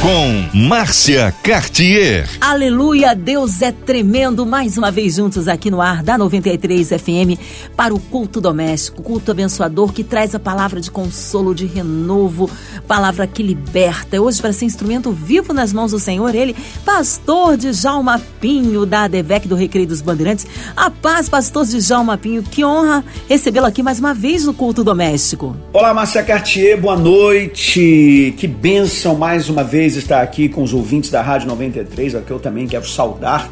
com Márcia Cartier. Aleluia, Deus é tremendo. Mais uma vez juntos aqui no ar da 93 FM para o culto doméstico, culto abençoador que traz a palavra de consolo, de renovo, palavra que liberta. Hoje para ser instrumento vivo nas mãos do Senhor, ele, pastor de Jalma Pinho da ADVEC do Recreio dos Bandeirantes. A paz, pastor de Jalma Pinho. Que honra recebê-lo aqui mais uma vez no culto doméstico. Olá, Márcia Cartier, boa noite. Que bênção mais uma vez estar aqui com os ouvintes da Rádio 93, a que eu também quero saudar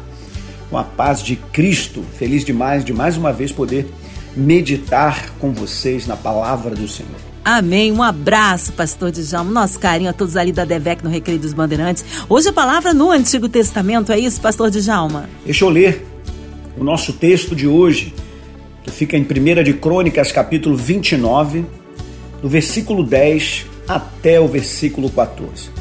com a paz de Cristo. Feliz demais de mais uma vez poder meditar com vocês na palavra do Senhor. Amém. Um abraço, pastor Djalma. Nosso carinho a todos ali da DEVEC no Recreio dos Bandeirantes. Hoje a palavra no Antigo Testamento, é isso, pastor Djalma? Deixa eu ler o nosso texto de hoje, que fica em 1 de Crônicas, capítulo 29, do versículo 10 até o versículo 14.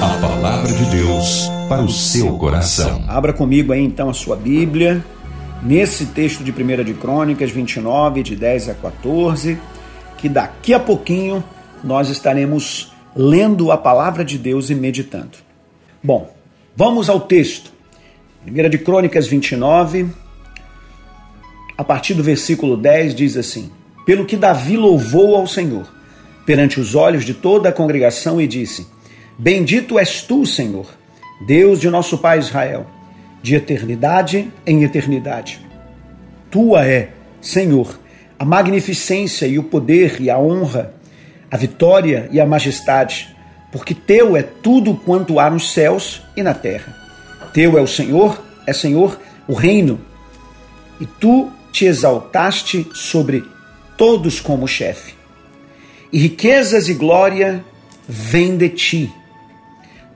A palavra de Deus para o seu coração. Abra comigo aí então a sua Bíblia, nesse texto de 1 de Crônicas 29, de 10 a 14, que daqui a pouquinho nós estaremos lendo a palavra de Deus e meditando. Bom, vamos ao texto. 1 de Crônicas 29, a partir do versículo 10, diz assim: Pelo que Davi louvou ao Senhor perante os olhos de toda a congregação e disse: Bendito és tu, Senhor, Deus de nosso Pai Israel, de eternidade em eternidade. Tua é, Senhor, a magnificência e o poder e a honra, a vitória e a majestade, porque teu é tudo quanto há nos céus e na terra. Teu é o Senhor, é Senhor o reino, e tu te exaltaste sobre todos como chefe. E riquezas e glória vêm de ti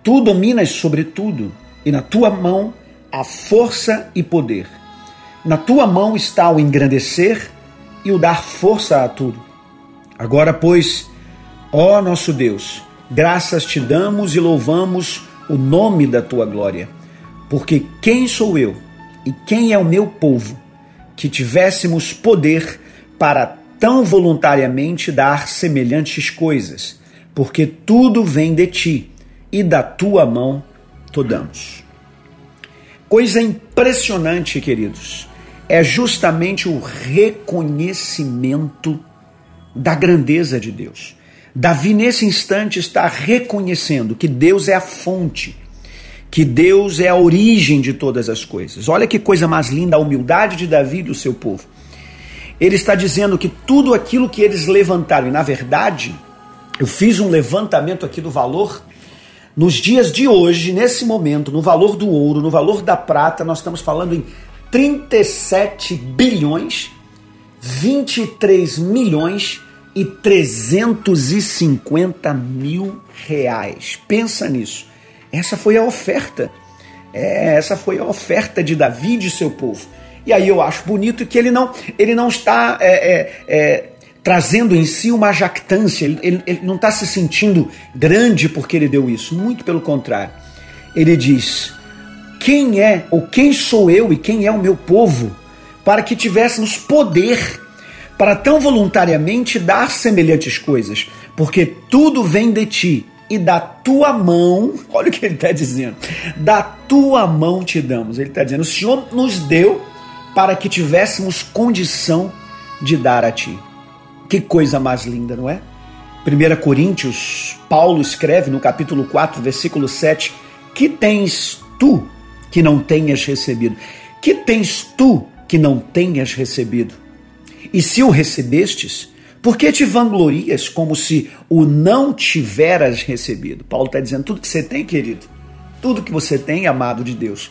Tu dominas sobre tudo, e na tua mão há força e poder. Na tua mão está o engrandecer e o dar força a tudo. Agora, pois, ó nosso Deus, graças te damos e louvamos o nome da tua glória. Porque quem sou eu e quem é o meu povo que tivéssemos poder para tão voluntariamente dar semelhantes coisas? Porque tudo vem de ti e da tua mão damos. Coisa impressionante, queridos, é justamente o reconhecimento da grandeza de Deus. Davi, nesse instante, está reconhecendo que Deus é a fonte, que Deus é a origem de todas as coisas. Olha que coisa mais linda a humildade de Davi e do seu povo. Ele está dizendo que tudo aquilo que eles levantaram, e na verdade, eu fiz um levantamento aqui do valor nos dias de hoje, nesse momento, no valor do ouro, no valor da prata, nós estamos falando em 37 bilhões, 23 milhões e 350 mil reais. Pensa nisso. Essa foi a oferta. É, essa foi a oferta de Davi e de seu povo. E aí eu acho bonito que ele não, ele não está é, é, é trazendo em si uma jactância, ele, ele, ele não está se sentindo grande porque ele deu isso, muito pelo contrário. Ele diz: Quem é, ou quem sou eu e quem é o meu povo, para que tivéssemos poder para tão voluntariamente dar semelhantes coisas, porque tudo vem de ti e da tua mão, olha o que ele está dizendo, da tua mão te damos. Ele está dizendo: o Senhor nos deu para que tivéssemos condição de dar a ti. Que coisa mais linda, não é? 1 Coríntios, Paulo escreve no capítulo 4, versículo 7: Que tens tu que não tenhas recebido? Que tens tu que não tenhas recebido? E se o recebestes, por que te vanglorias como se o não tiveras recebido? Paulo está dizendo: tudo que você tem, querido, tudo que você tem, amado de Deus,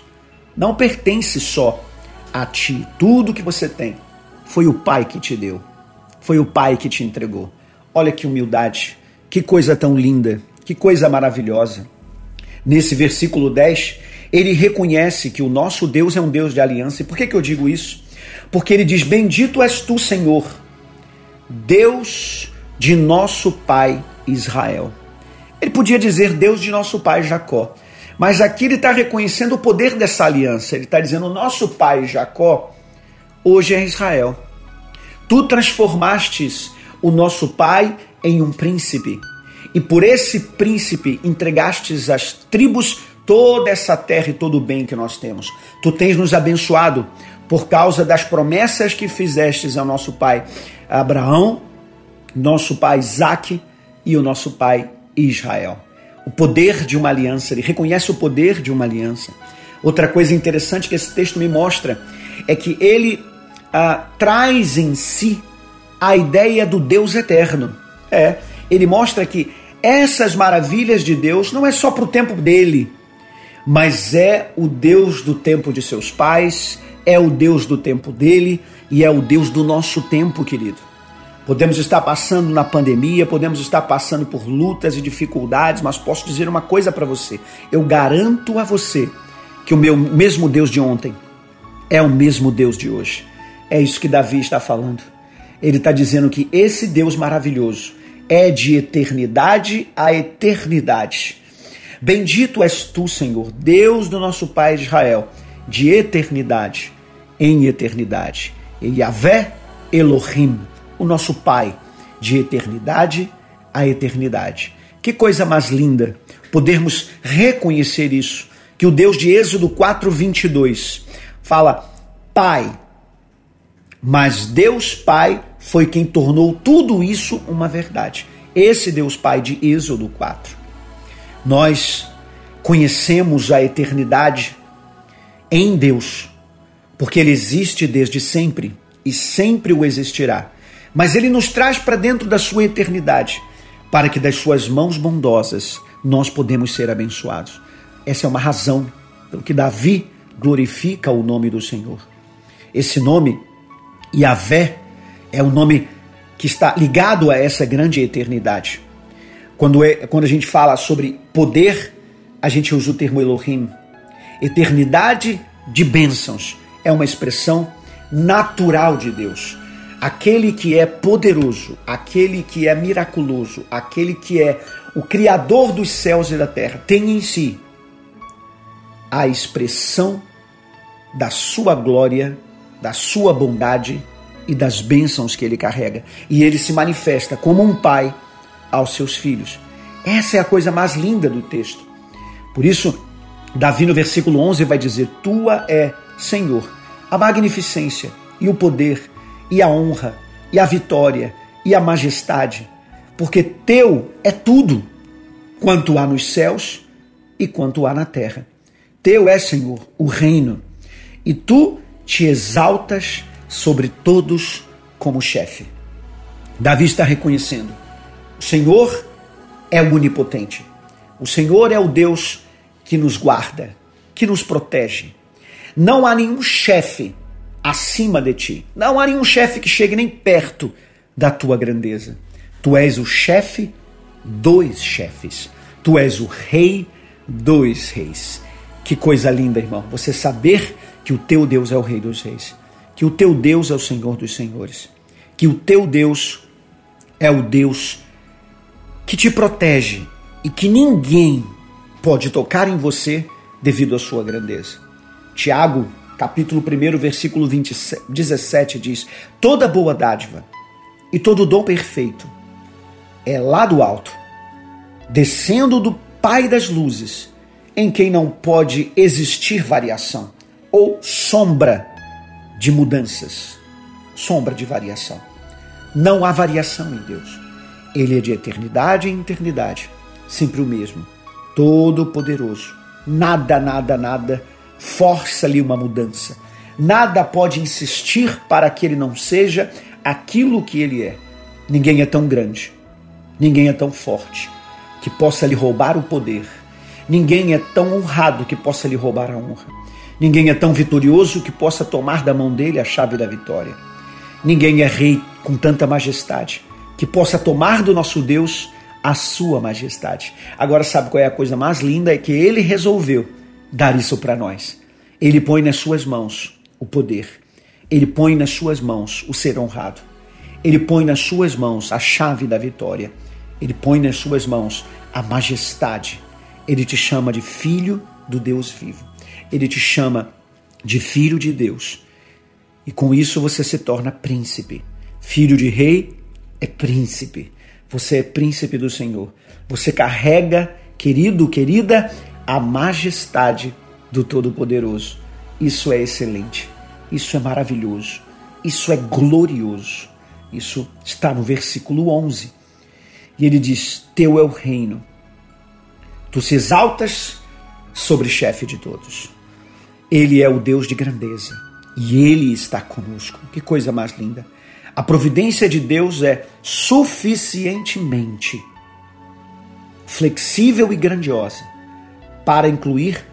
não pertence só a ti. Tudo que você tem foi o Pai que te deu. Foi o Pai que te entregou. Olha que humildade, que coisa tão linda, que coisa maravilhosa. Nesse versículo 10, ele reconhece que o nosso Deus é um Deus de aliança. E por que, que eu digo isso? Porque ele diz: Bendito és tu, Senhor, Deus de nosso pai Israel. Ele podia dizer Deus de nosso pai Jacó, Mas aqui ele está reconhecendo o poder dessa aliança. Ele está dizendo: nosso pai Jacó hoje é Israel. Tu transformastes o nosso pai em um príncipe. E por esse príncipe entregastes às tribos toda essa terra e todo o bem que nós temos. Tu tens nos abençoado por causa das promessas que fizestes ao nosso pai Abraão, nosso pai Isaac e o nosso pai Israel. O poder de uma aliança, ele reconhece o poder de uma aliança. Outra coisa interessante que esse texto me mostra é que ele ah, traz em si a ideia do Deus eterno. É, ele mostra que essas maravilhas de Deus não é só para o tempo dele, mas é o Deus do tempo de seus pais, é o Deus do tempo dele e é o Deus do nosso tempo, querido. Podemos estar passando na pandemia, podemos estar passando por lutas e dificuldades, mas posso dizer uma coisa para você. Eu garanto a você que o meu mesmo Deus de ontem é o mesmo Deus de hoje. É isso que Davi está falando. Ele está dizendo que esse Deus maravilhoso é de eternidade a eternidade. Bendito és tu, Senhor, Deus do nosso Pai Israel, de eternidade em eternidade. E Yahvé Elohim, o nosso Pai, de eternidade a eternidade. Que coisa mais linda podermos reconhecer isso. Que o Deus de Êxodo 4:22 fala: Pai, mas Deus Pai foi quem tornou tudo isso uma verdade. Esse Deus Pai de Êxodo 4. Nós conhecemos a eternidade em Deus, porque Ele existe desde sempre e sempre o existirá. Mas Ele nos traz para dentro da sua eternidade, para que das suas mãos bondosas nós podemos ser abençoados. Essa é uma razão pelo que Davi glorifica o nome do Senhor. Esse nome, Yahvé, é o nome que está ligado a essa grande eternidade. Quando, é, quando a gente fala sobre poder, a gente usa o termo Elohim. Eternidade de bênçãos é uma expressão natural de Deus. Aquele que é poderoso, aquele que é miraculoso, aquele que é o Criador dos céus e da terra, tem em si a expressão da sua glória, da sua bondade e das bênçãos que ele carrega. E ele se manifesta como um pai aos seus filhos. Essa é a coisa mais linda do texto. Por isso, Davi no versículo 11 vai dizer: Tua é, Senhor, a magnificência e o poder e a honra e a vitória e a majestade, porque teu é tudo, quanto há nos céus e quanto há na terra. Teu é, Senhor, o reino, e tu te exaltas sobre todos como chefe. Davi está reconhecendo: o Senhor é onipotente. O Senhor é o Deus que nos guarda, que nos protege. Não há nenhum chefe acima de ti. Não há nenhum chefe que chegue nem perto da tua grandeza. Tu és o chefe dos chefes. Tu és o rei dos reis. Que coisa linda, irmão. Você saber que o teu Deus é o rei dos reis. Que o teu Deus é o Senhor dos Senhores, que o teu Deus é o Deus que te protege e que ninguém pode tocar em você devido à sua grandeza. Tiago, capítulo 1, versículo 27, 17 diz: Toda boa dádiva e todo dom perfeito é lá do alto, descendo do Pai das luzes, em quem não pode existir variação ou sombra de mudanças, sombra de variação. Não há variação em Deus. Ele é de eternidade em eternidade, sempre o mesmo, todo-poderoso. Nada, nada, nada força-lhe uma mudança. Nada pode insistir para que ele não seja aquilo que ele é. Ninguém é tão grande, ninguém é tão forte que possa lhe roubar o poder. Ninguém é tão honrado que possa lhe roubar a honra. Ninguém é tão vitorioso que possa tomar da mão dele a chave da vitória. Ninguém é rei com tanta majestade que possa tomar do nosso Deus a sua majestade. Agora, sabe qual é a coisa mais linda? É que ele resolveu dar isso para nós. Ele põe nas suas mãos o poder. Ele põe nas suas mãos o ser honrado. Ele põe nas suas mãos a chave da vitória. Ele põe nas suas mãos a majestade. Ele te chama de filho do Deus vivo. Ele te chama de filho de Deus. E com isso você se torna príncipe. Filho de rei é príncipe. Você é príncipe do Senhor. Você carrega, querido, querida, a majestade do Todo-Poderoso. Isso é excelente. Isso é maravilhoso. Isso é glorioso. Isso está no versículo 11. E ele diz: Teu é o reino. Tu se exaltas sobre chefe de todos. Ele é o Deus de grandeza e ele está conosco. Que coisa mais linda. A providência de Deus é suficientemente flexível e grandiosa para incluir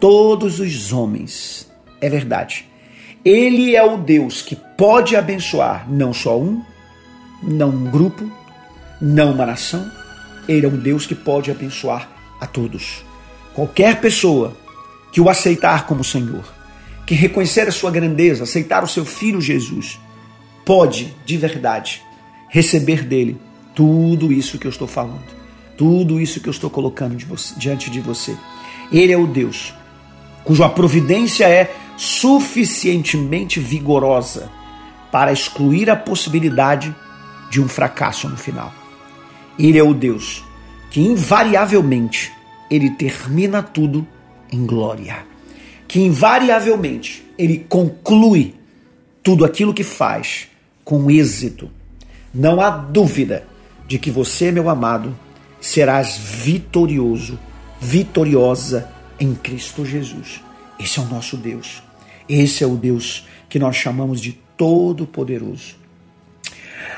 todos os homens. É verdade. Ele é o Deus que pode abençoar não só um, não um grupo, não uma nação. Ele é um Deus que pode abençoar a todos. Qualquer pessoa que o aceitar como Senhor, que reconhecer a sua grandeza, aceitar o seu filho Jesus, pode, de verdade, receber dele tudo isso que eu estou falando, tudo isso que eu estou colocando de você, diante de você. Ele é o Deus cuja providência é suficientemente vigorosa para excluir a possibilidade de um fracasso no final. Ele é o Deus que invariavelmente ele termina tudo em glória, que invariavelmente ele conclui tudo aquilo que faz com êxito. Não há dúvida de que você, meu amado, serás vitorioso, vitoriosa em Cristo Jesus. Esse é o nosso Deus. Esse é o Deus que nós chamamos de Todo-Poderoso.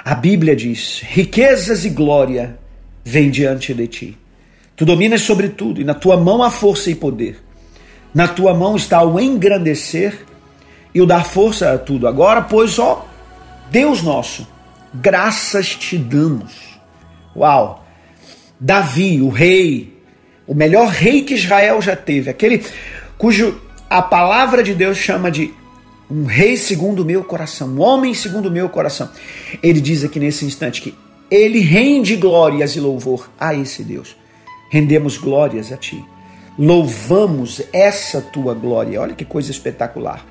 A Bíblia diz: riquezas e glória vêm diante de ti. Tu dominas sobre tudo, e na tua mão há força e poder. Na tua mão está o engrandecer e o dar força a tudo. Agora, pois, ó Deus nosso, graças te damos. Uau! Davi, o rei, o melhor rei que Israel já teve, aquele cujo a palavra de Deus chama de um rei segundo o meu coração, um homem segundo o meu coração. Ele diz aqui nesse instante que ele rende glórias e louvor a esse Deus. Rendemos glórias a ti. Louvamos essa tua glória. Olha que coisa espetacular.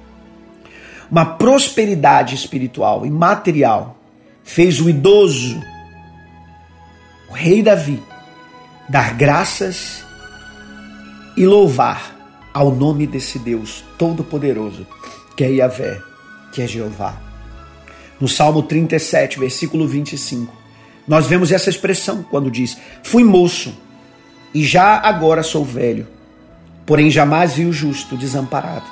Uma prosperidade espiritual e material fez o idoso, o rei Davi, dar graças e louvar ao nome desse Deus Todo-Poderoso, que é Yahvé, que é Jeová. No Salmo 37, versículo 25, nós vemos essa expressão quando diz: Fui moço e já agora sou velho, porém jamais vi o justo desamparado,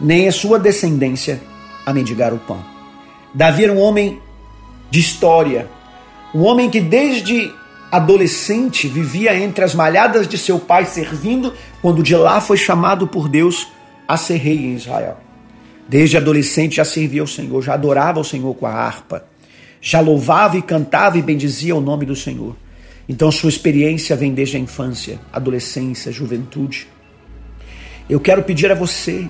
nem a sua descendência a mendigar o pão. Davi era um homem de história, um homem que desde adolescente, vivia entre as malhadas de seu pai servindo, quando de lá foi chamado por Deus a ser rei em Israel. Desde adolescente já servia ao Senhor, já adorava o Senhor com a harpa, já louvava e cantava e bendizia o nome do Senhor. Então sua experiência vem desde a infância, adolescência, juventude. Eu quero pedir a você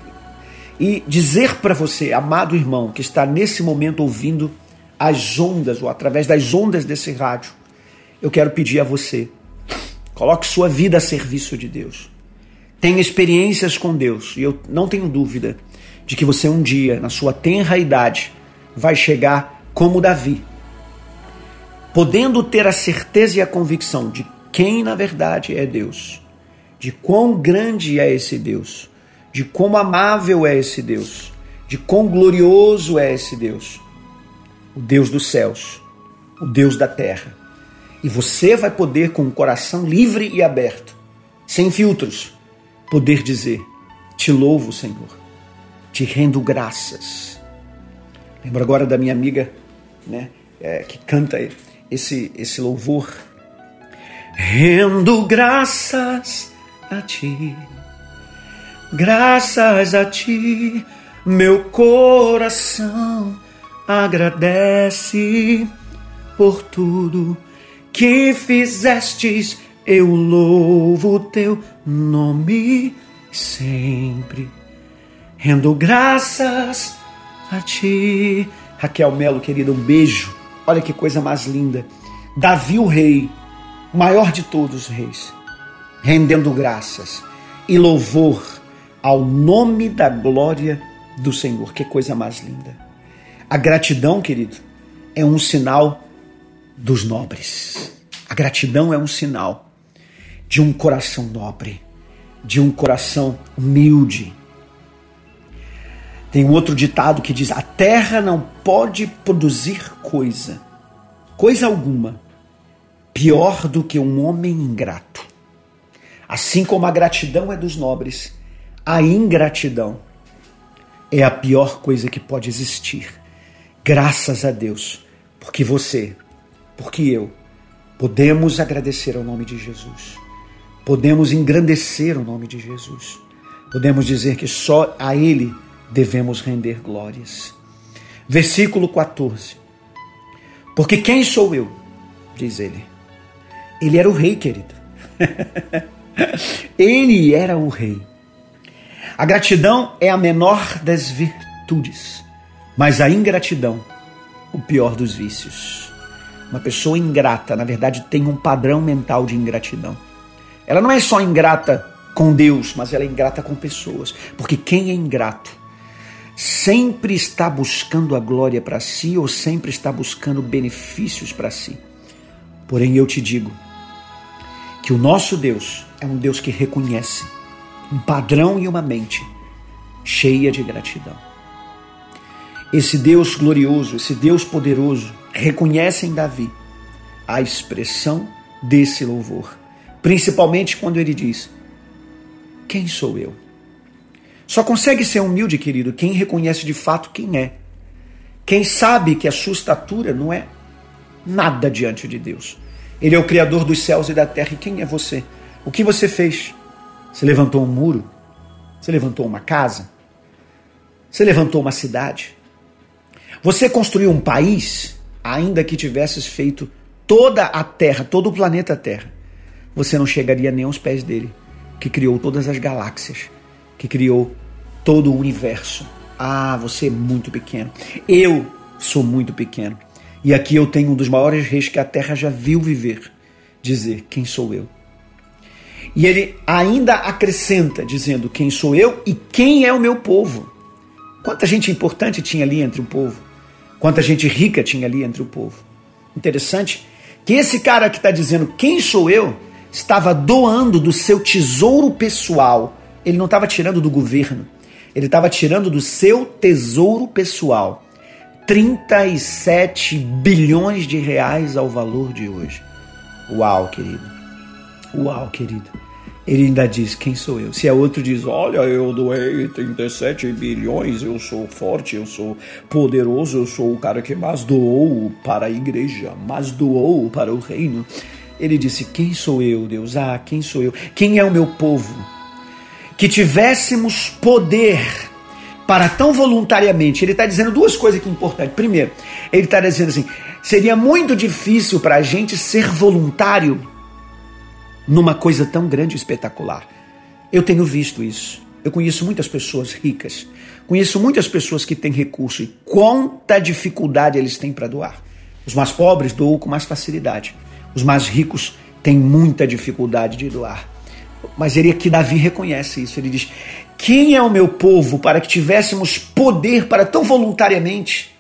e dizer para você, amado irmão, que está nesse momento ouvindo as ondas ou através das ondas desse rádio, eu quero pedir a você: coloque sua vida a serviço de Deus. Tenha experiências com Deus, e eu não tenho dúvida de que você um dia, na sua tenra idade, vai chegar como Davi, podendo ter a certeza e a convicção de quem na verdade é Deus, de quão grande é esse Deus, de quão amável é esse Deus, de quão glorioso é esse Deus, o Deus dos céus, o Deus da terra e você vai poder, com o coração livre e aberto, sem filtros, poder dizer: Te louvo, Senhor, te rendo graças. Lembro agora da minha amiga né, é, que canta esse, esse louvor. Rendo graças a ti, graças a ti, meu coração agradece por tudo que fizestes, eu louvo teu nome sempre. Rendo graças a ti. Raquel Melo, querida, um beijo. Olha que coisa mais linda. Davi, o rei, maior de todos os reis, rendendo graças e louvor ao nome da glória do Senhor. Que coisa mais linda. A gratidão, querido, é um sinal dos nobres. A gratidão é um sinal de um coração nobre, de um coração humilde. Tem um outro ditado que diz: A terra não pode produzir coisa, coisa alguma, pior do que um homem ingrato. Assim como a gratidão é dos nobres, a ingratidão é a pior coisa que pode existir. Graças a Deus, porque você, porque eu, podemos agradecer ao nome de Jesus, podemos engrandecer o nome de Jesus, podemos dizer que só a Ele devemos render glórias. Versículo 14. Porque quem sou eu? Diz ele. Ele era o rei, querido. ele era o rei. A gratidão é a menor das virtudes, mas a ingratidão, o pior dos vícios. Uma pessoa ingrata, na verdade, tem um padrão mental de ingratidão. Ela não é só ingrata com Deus, mas ela é ingrata com pessoas. Porque quem é ingrato sempre está buscando a glória para si ou sempre está buscando benefícios para si. Porém, eu te digo que o nosso Deus é um Deus que reconhece um padrão e uma mente cheia de gratidão. Esse Deus glorioso, esse Deus poderoso, reconhece em Davi a expressão desse louvor, principalmente quando ele diz: Quem sou eu? Só consegue ser humilde, querido, quem reconhece de fato quem é. Quem sabe que a sua estatura não é nada diante de Deus. Ele é o Criador dos céus e da terra. E quem é você? O que você fez? Você levantou um muro? Você levantou uma casa? Você levantou uma cidade? Você construiu um país, ainda que tivesses feito toda a terra, todo o planeta Terra. Você não chegaria nem aos pés dele, que criou todas as galáxias que criou todo o universo. Ah, você é muito pequeno. Eu sou muito pequeno. E aqui eu tenho um dos maiores reis que a terra já viu viver dizer: Quem sou eu? E ele ainda acrescenta, dizendo: Quem sou eu e quem é o meu povo? Quanta gente importante tinha ali entre o povo? Quanta gente rica tinha ali entre o povo? Interessante que esse cara que está dizendo: Quem sou eu? estava doando do seu tesouro pessoal ele não estava tirando do governo, ele estava tirando do seu tesouro pessoal. 37 bilhões de reais ao valor de hoje. Uau, querido. Uau, querido. Ele ainda diz: Quem sou eu? Se é outro, diz: Olha, eu doei 37 bilhões, eu sou forte, eu sou poderoso, eu sou o cara que mais doou para a igreja, mais doou para o reino. Ele disse: Quem sou eu, Deus? Ah, quem sou eu? Quem é o meu povo? que tivéssemos poder para tão voluntariamente. Ele está dizendo duas coisas que importantes. Primeiro, ele está dizendo assim: seria muito difícil para a gente ser voluntário numa coisa tão grande e espetacular. Eu tenho visto isso. Eu conheço muitas pessoas ricas, conheço muitas pessoas que têm recurso e quanta dificuldade eles têm para doar. Os mais pobres doam com mais facilidade. Os mais ricos têm muita dificuldade de doar. Mas ele aqui, Davi, reconhece isso. Ele diz: Quem é o meu povo para que tivéssemos poder para tão voluntariamente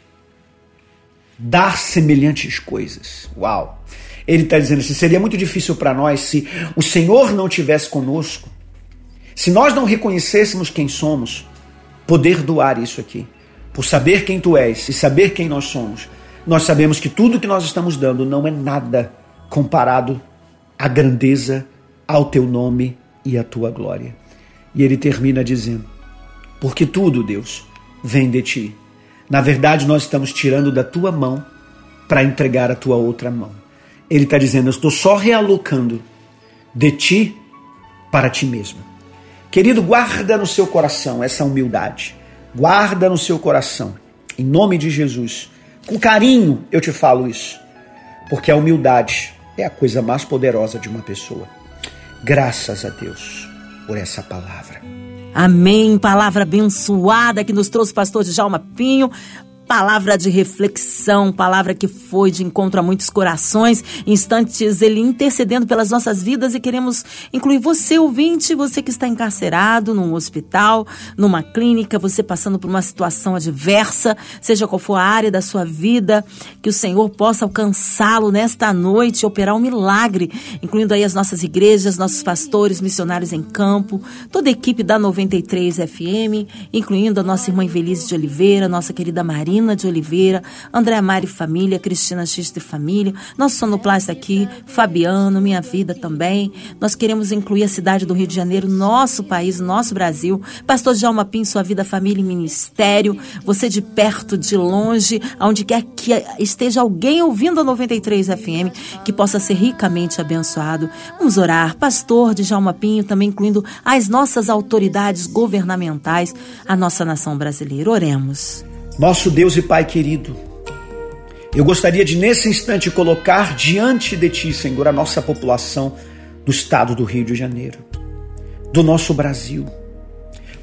dar semelhantes coisas? Uau! Ele está dizendo assim: seria muito difícil para nós se o Senhor não tivesse conosco, se nós não reconhecêssemos quem somos, poder doar isso aqui. Por saber quem tu és e saber quem nós somos, nós sabemos que tudo que nós estamos dando não é nada comparado à grandeza ao teu nome e à tua glória. E ele termina dizendo: Porque tudo, Deus, vem de ti. Na verdade, nós estamos tirando da tua mão para entregar a tua outra mão. Ele está dizendo: Eu estou só realocando de ti para ti mesmo. Querido, guarda no seu coração essa humildade. Guarda no seu coração. Em nome de Jesus. Com carinho eu te falo isso. Porque a humildade é a coisa mais poderosa de uma pessoa. Graças a Deus por essa palavra. Amém. Palavra abençoada que nos trouxe o pastor Djalma Pinho. Palavra de reflexão, palavra que foi de encontro a muitos corações, instantes ele intercedendo pelas nossas vidas e queremos incluir você, ouvinte, você que está encarcerado num hospital, numa clínica, você passando por uma situação adversa, seja qual for a área da sua vida, que o Senhor possa alcançá-lo nesta noite, operar um milagre, incluindo aí as nossas igrejas, nossos pastores, missionários em campo, toda a equipe da 93 FM, incluindo a nossa irmã Invelise de Oliveira, nossa querida Maria Marina de Oliveira, André Mari Família, Cristina X de Família, nosso sonoplasta aqui, Fabiano, Minha Vida também. Nós queremos incluir a cidade do Rio de Janeiro, nosso país, nosso Brasil. Pastor Djalma Pim, sua vida, família e ministério. Você de perto, de longe, aonde quer que esteja alguém ouvindo a 93 FM, que possa ser ricamente abençoado. Vamos orar. Pastor Djalma Pinho, também incluindo as nossas autoridades governamentais, a nossa nação brasileira. Oremos. Nosso Deus e Pai querido, eu gostaria de nesse instante colocar diante de Ti, Senhor, a nossa população do estado do Rio de Janeiro, do nosso Brasil,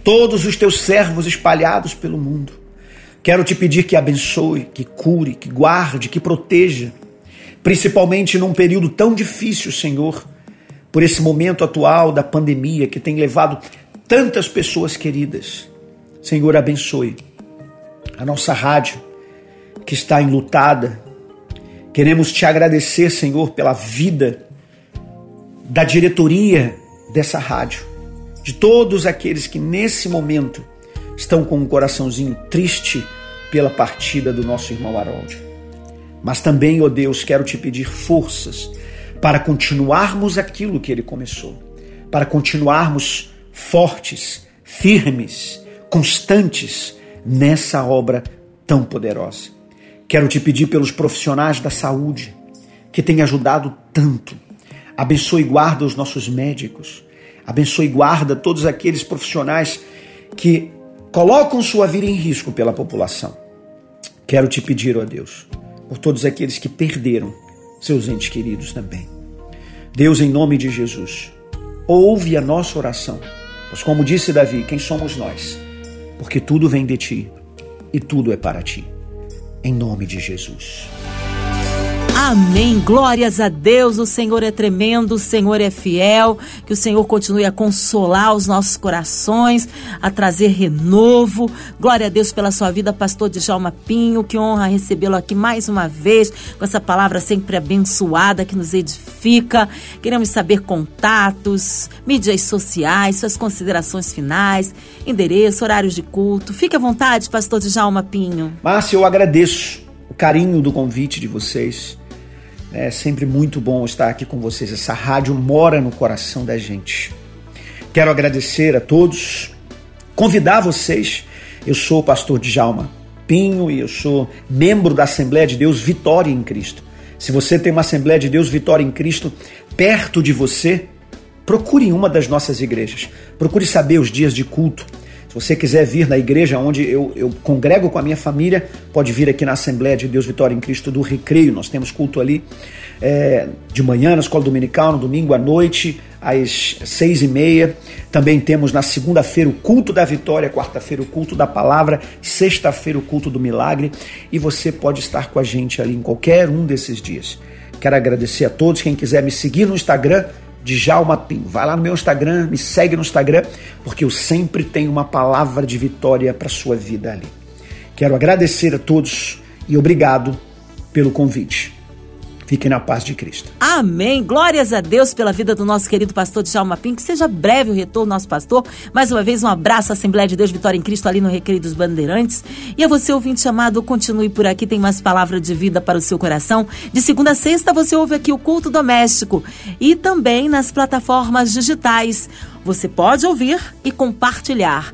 todos os Teus servos espalhados pelo mundo. Quero te pedir que abençoe, que cure, que guarde, que proteja, principalmente num período tão difícil, Senhor, por esse momento atual da pandemia que tem levado tantas pessoas queridas. Senhor, abençoe a nossa rádio que está enlutada. Queremos te agradecer, Senhor, pela vida da diretoria dessa rádio, de todos aqueles que nesse momento estão com um coraçãozinho triste pela partida do nosso irmão Harold. Mas também, ó oh Deus, quero te pedir forças para continuarmos aquilo que ele começou, para continuarmos fortes, firmes, constantes nessa obra tão poderosa. Quero te pedir pelos profissionais da saúde que têm ajudado tanto. Abençoe e guarda os nossos médicos. Abençoe e guarda todos aqueles profissionais que colocam sua vida em risco pela população. Quero te pedir, ó Deus, por todos aqueles que perderam seus entes queridos também. Deus, em nome de Jesus, ouve a nossa oração, pois, como disse Davi, quem somos nós? Porque tudo vem de ti e tudo é para ti. Em nome de Jesus. Amém. Glórias a Deus. O Senhor é tremendo, o Senhor é fiel. Que o Senhor continue a consolar os nossos corações, a trazer renovo. Glória a Deus pela sua vida, pastor Djalma Pinho. Que honra recebê-lo aqui mais uma vez, com essa palavra sempre abençoada que nos edifica. Queremos saber contatos, mídias sociais, suas considerações finais, endereço, horários de culto. Fique à vontade, pastor Djalma Pinho. Márcia, eu agradeço o carinho do convite de vocês. É sempre muito bom estar aqui com vocês. Essa rádio mora no coração da gente. Quero agradecer a todos, convidar vocês. Eu sou o pastor Djalma Pinho e eu sou membro da Assembleia de Deus Vitória em Cristo. Se você tem uma Assembleia de Deus Vitória em Cristo perto de você, procure uma das nossas igrejas. Procure saber os dias de culto. Se você quiser vir na igreja onde eu, eu congrego com a minha família, pode vir aqui na Assembleia de Deus Vitória em Cristo do Recreio. Nós temos culto ali é, de manhã na escola dominical, no domingo à noite, às seis e meia. Também temos na segunda-feira o culto da vitória, quarta-feira o culto da palavra, sexta-feira o culto do milagre. E você pode estar com a gente ali em qualquer um desses dias. Quero agradecer a todos. Quem quiser me seguir no Instagram, Djalma Pim. Vai lá no meu Instagram, me segue no Instagram, porque eu sempre tenho uma palavra de vitória para sua vida ali. Quero agradecer a todos e obrigado pelo convite. Fiquem na paz de Cristo. Amém. Glórias a Deus pela vida do nosso querido pastor Djalma Pim. Que seja breve o retorno nosso pastor. Mais uma vez, um abraço à Assembleia de Deus Vitória em Cristo ali no Recreio dos Bandeirantes. E a você, ouvinte amado, continue por aqui. Tem mais palavra de vida para o seu coração. De segunda a sexta, você ouve aqui o Culto Doméstico. E também nas plataformas digitais. Você pode ouvir e compartilhar.